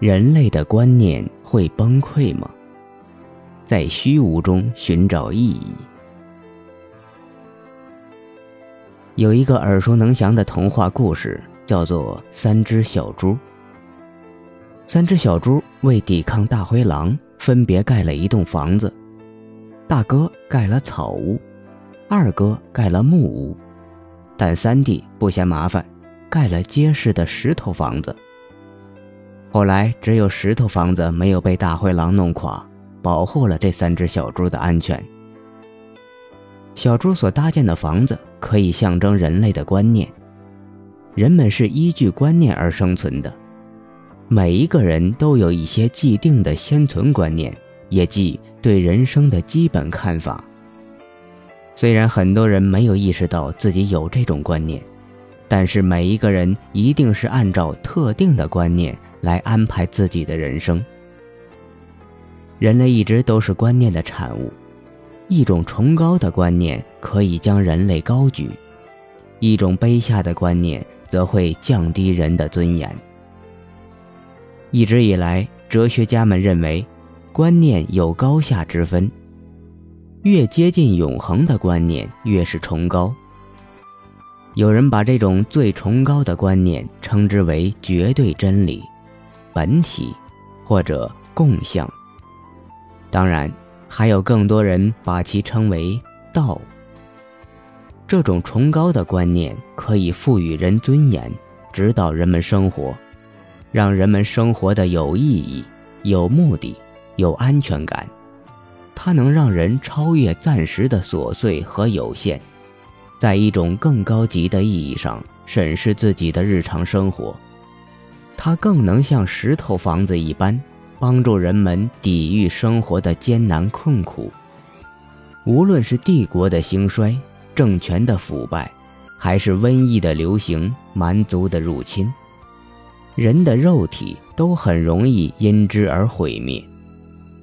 人类的观念会崩溃吗？在虚无中寻找意义。有一个耳熟能详的童话故事，叫做《三只小猪》。三只小猪为抵抗大灰狼，分别盖了一栋房子。大哥盖了草屋，二哥盖了木屋，但三弟不嫌麻烦，盖了结实的石头房子。后来，只有石头房子没有被大灰狼弄垮，保护了这三只小猪的安全。小猪所搭建的房子可以象征人类的观念，人们是依据观念而生存的，每一个人都有一些既定的先存观念，也即对人生的基本看法。虽然很多人没有意识到自己有这种观念，但是每一个人一定是按照特定的观念。来安排自己的人生。人类一直都是观念的产物，一种崇高的观念可以将人类高举，一种卑下的观念则会降低人的尊严。一直以来，哲学家们认为，观念有高下之分，越接近永恒的观念越是崇高。有人把这种最崇高的观念称之为绝对真理。本体，或者共相。当然，还有更多人把其称为道。这种崇高的观念可以赋予人尊严，指导人们生活，让人们生活的有意义、有目的、有安全感。它能让人超越暂时的琐碎和有限，在一种更高级的意义上审视自己的日常生活。它更能像石头房子一般，帮助人们抵御生活的艰难困苦。无论是帝国的兴衰、政权的腐败，还是瘟疫的流行、蛮族的入侵，人的肉体都很容易因之而毁灭。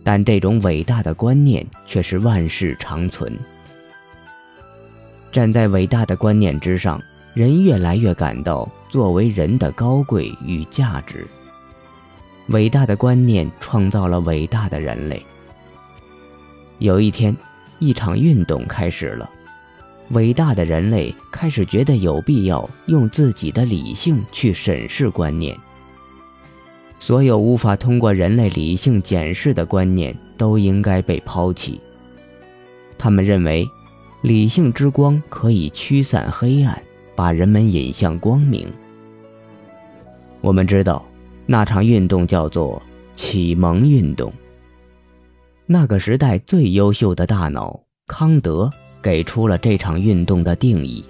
但这种伟大的观念却是万世长存。站在伟大的观念之上。人越来越感到作为人的高贵与价值。伟大的观念创造了伟大的人类。有一天，一场运动开始了，伟大的人类开始觉得有必要用自己的理性去审视观念。所有无法通过人类理性检视的观念都应该被抛弃。他们认为，理性之光可以驱散黑暗。把人们引向光明。我们知道，那场运动叫做启蒙运动。那个时代最优秀的大脑康德给出了这场运动的定义：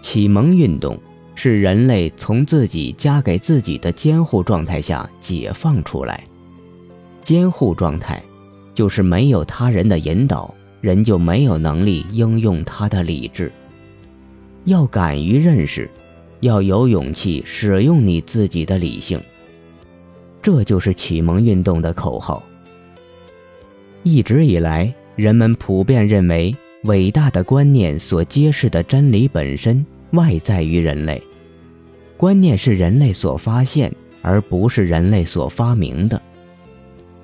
启蒙运动是人类从自己加给自己的监护状态下解放出来。监护状态，就是没有他人的引导，人就没有能力应用他的理智。要敢于认识，要有勇气使用你自己的理性。这就是启蒙运动的口号。一直以来，人们普遍认为，伟大的观念所揭示的真理本身外在于人类，观念是人类所发现，而不是人类所发明的。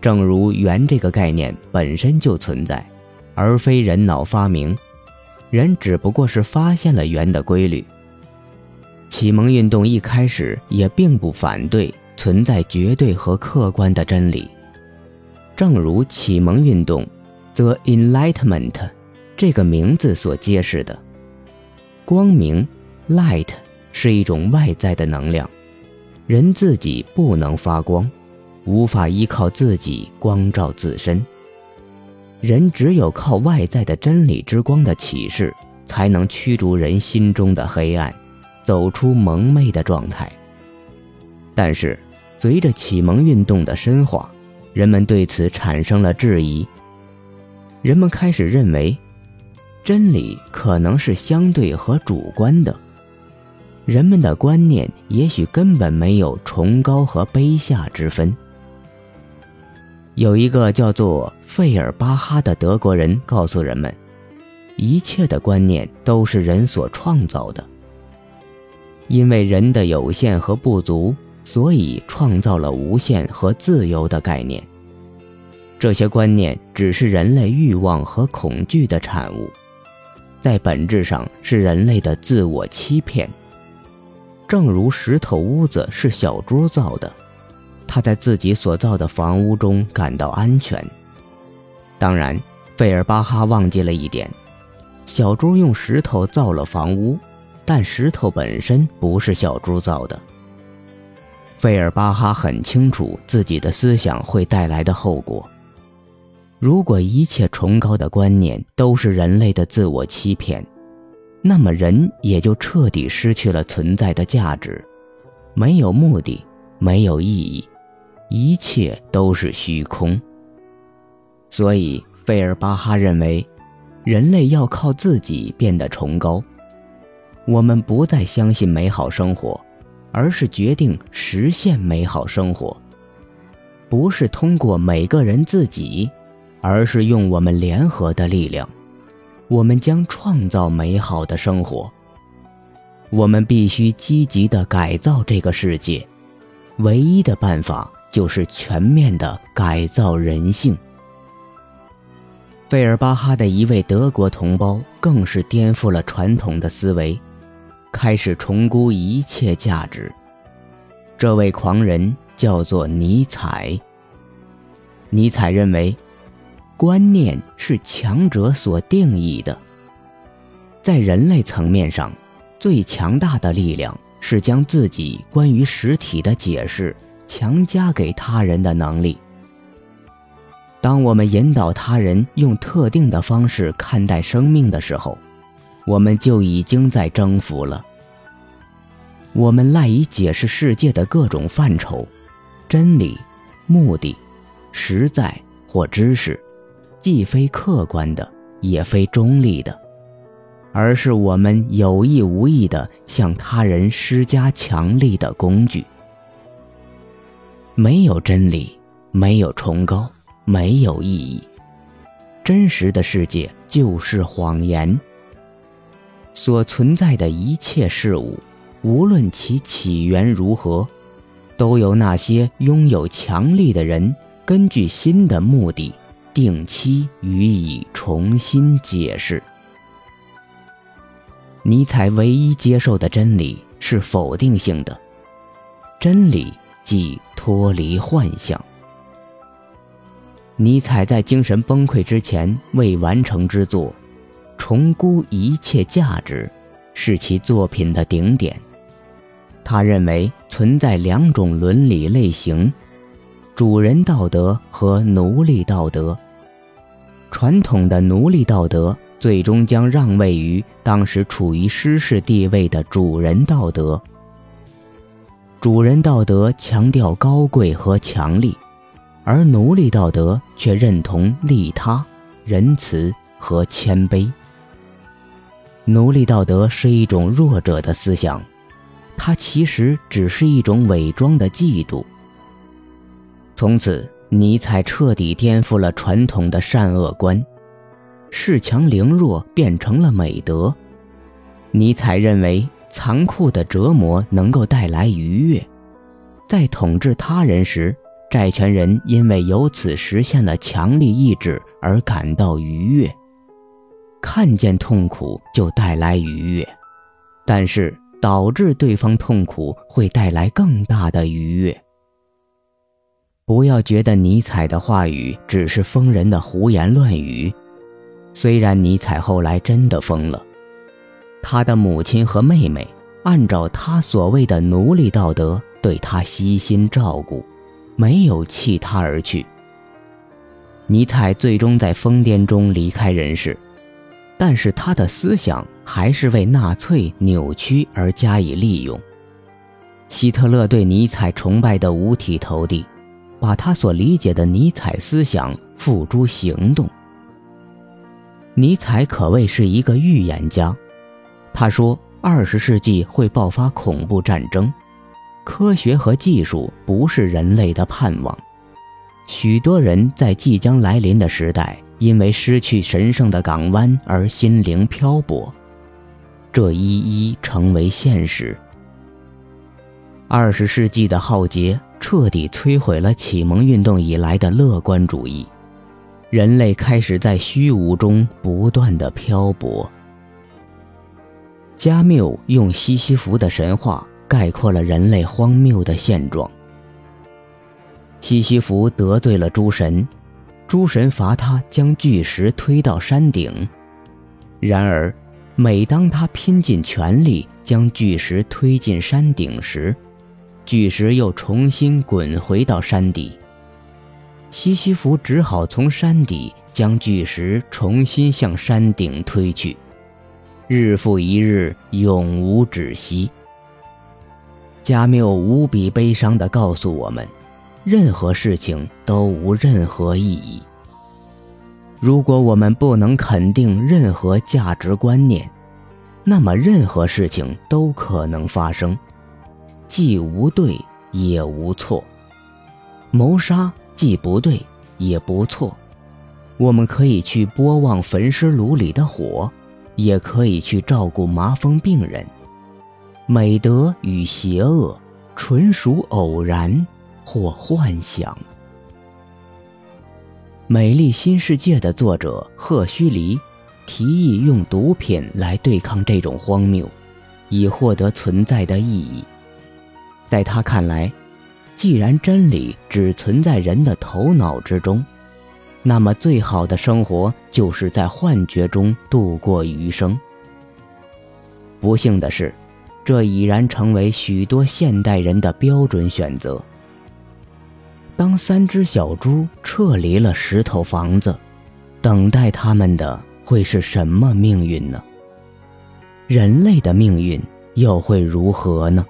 正如圆这个概念本身就存在，而非人脑发明。人只不过是发现了圆的规律。启蒙运动一开始也并不反对存在绝对和客观的真理，正如启蒙运动 “The Enlightenment” 这个名字所揭示的，光明 （light） 是一种外在的能量，人自己不能发光，无法依靠自己光照自身。人只有靠外在的真理之光的启示，才能驱逐人心中的黑暗，走出蒙昧的状态。但是，随着启蒙运动的深化，人们对此产生了质疑。人们开始认为，真理可能是相对和主观的，人们的观念也许根本没有崇高和卑下之分。有一个叫做费尔巴哈的德国人告诉人们，一切的观念都是人所创造的。因为人的有限和不足，所以创造了无限和自由的概念。这些观念只是人类欲望和恐惧的产物，在本质上是人类的自我欺骗。正如石头屋子是小猪造的，他在自己所造的房屋中感到安全。当然，费尔巴哈忘记了一点：小猪用石头造了房屋，但石头本身不是小猪造的。费尔巴哈很清楚自己的思想会带来的后果。如果一切崇高的观念都是人类的自我欺骗，那么人也就彻底失去了存在的价值，没有目的，没有意义，一切都是虚空。所以，费尔巴哈认为，人类要靠自己变得崇高。我们不再相信美好生活，而是决定实现美好生活。不是通过每个人自己，而是用我们联合的力量，我们将创造美好的生活。我们必须积极地改造这个世界，唯一的办法就是全面的改造人性。费尔巴哈的一位德国同胞更是颠覆了传统的思维，开始重估一切价值。这位狂人叫做尼采。尼采认为，观念是强者所定义的。在人类层面上，最强大的力量是将自己关于实体的解释强加给他人的能力。当我们引导他人用特定的方式看待生命的时候，我们就已经在征服了。我们赖以解释世界的各种范畴、真理、目的、实在或知识，既非客观的，也非中立的，而是我们有意无意地向他人施加强力的工具。没有真理，没有崇高。没有意义，真实的世界就是谎言。所存在的一切事物，无论其起源如何，都由那些拥有强力的人根据新的目的，定期予以重新解释。尼采唯一接受的真理是否定性的，真理即脱离幻象。尼采在精神崩溃之前未完成之作《重估一切价值》，是其作品的顶点。他认为存在两种伦理类型：主人道德和奴隶道德。传统的奴隶道德最终将让位于当时处于失势地位的主人道德。主人道德强调高贵和强力。而奴隶道德却认同利他、仁慈和谦卑。奴隶道德是一种弱者的思想，它其实只是一种伪装的嫉妒。从此，尼采彻底颠覆了传统的善恶观，恃强凌弱变成了美德。尼采认为，残酷的折磨能够带来愉悦，在统治他人时。债权人因为由此实现了强力意志而感到愉悦，看见痛苦就带来愉悦，但是导致对方痛苦会带来更大的愉悦。不要觉得尼采的话语只是疯人的胡言乱语，虽然尼采后来真的疯了，他的母亲和妹妹按照他所谓的奴隶道德对他悉心照顾。没有弃他而去。尼采最终在疯癫中离开人世，但是他的思想还是为纳粹扭曲而加以利用。希特勒对尼采崇拜得五体投地，把他所理解的尼采思想付诸行动。尼采可谓是一个预言家，他说二十世纪会爆发恐怖战争。科学和技术不是人类的盼望，许多人在即将来临的时代，因为失去神圣的港湾而心灵漂泊，这一一成为现实。二十世纪的浩劫彻底摧毁了启蒙运动以来的乐观主义，人类开始在虚无中不断的漂泊。加缪用西西弗的神话概括了人类荒谬的现状。西西弗得罪了诸神，诸神罚他将巨石推到山顶，然而，每当他拼尽全力将巨石推进山顶时，巨石又重新滚回到山底。西西弗只好从山底将巨石重新向山顶推去，日复一日，永无止息。加缪无比悲伤地告诉我们：任何事情都无任何意义。如果我们不能肯定任何价值观念，那么任何事情都可能发生。既无对也无错，谋杀既不对也不错。我们可以去播望焚尸炉里的火，也可以去照顾麻风病人。美德与邪恶纯属偶然或幻想。《美丽新世界》的作者赫胥黎提议用毒品来对抗这种荒谬，以获得存在的意义。在他看来，既然真理只存在人的头脑之中，那么最好的生活就是在幻觉中度过余生。不幸的是，这已然成为许多现代人的标准选择。当三只小猪撤离了石头房子，等待他们的会是什么命运呢？人类的命运又会如何呢？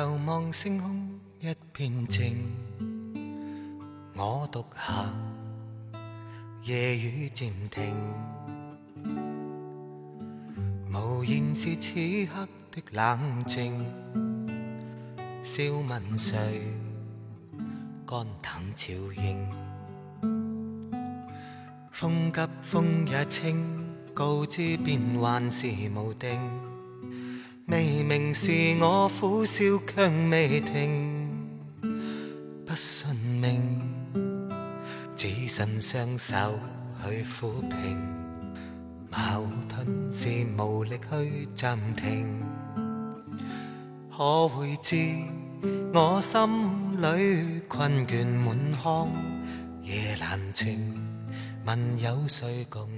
抬头望星空一片静，我独下夜雨渐停，无言是此刻的冷静。笑问谁肝胆照应？风急风也清，告知变幻是无定。未明是我苦笑却未停，不信命，只信双手去抚平。矛盾是无力去暂停，可会知我心里困倦满腔夜难静？问有谁共？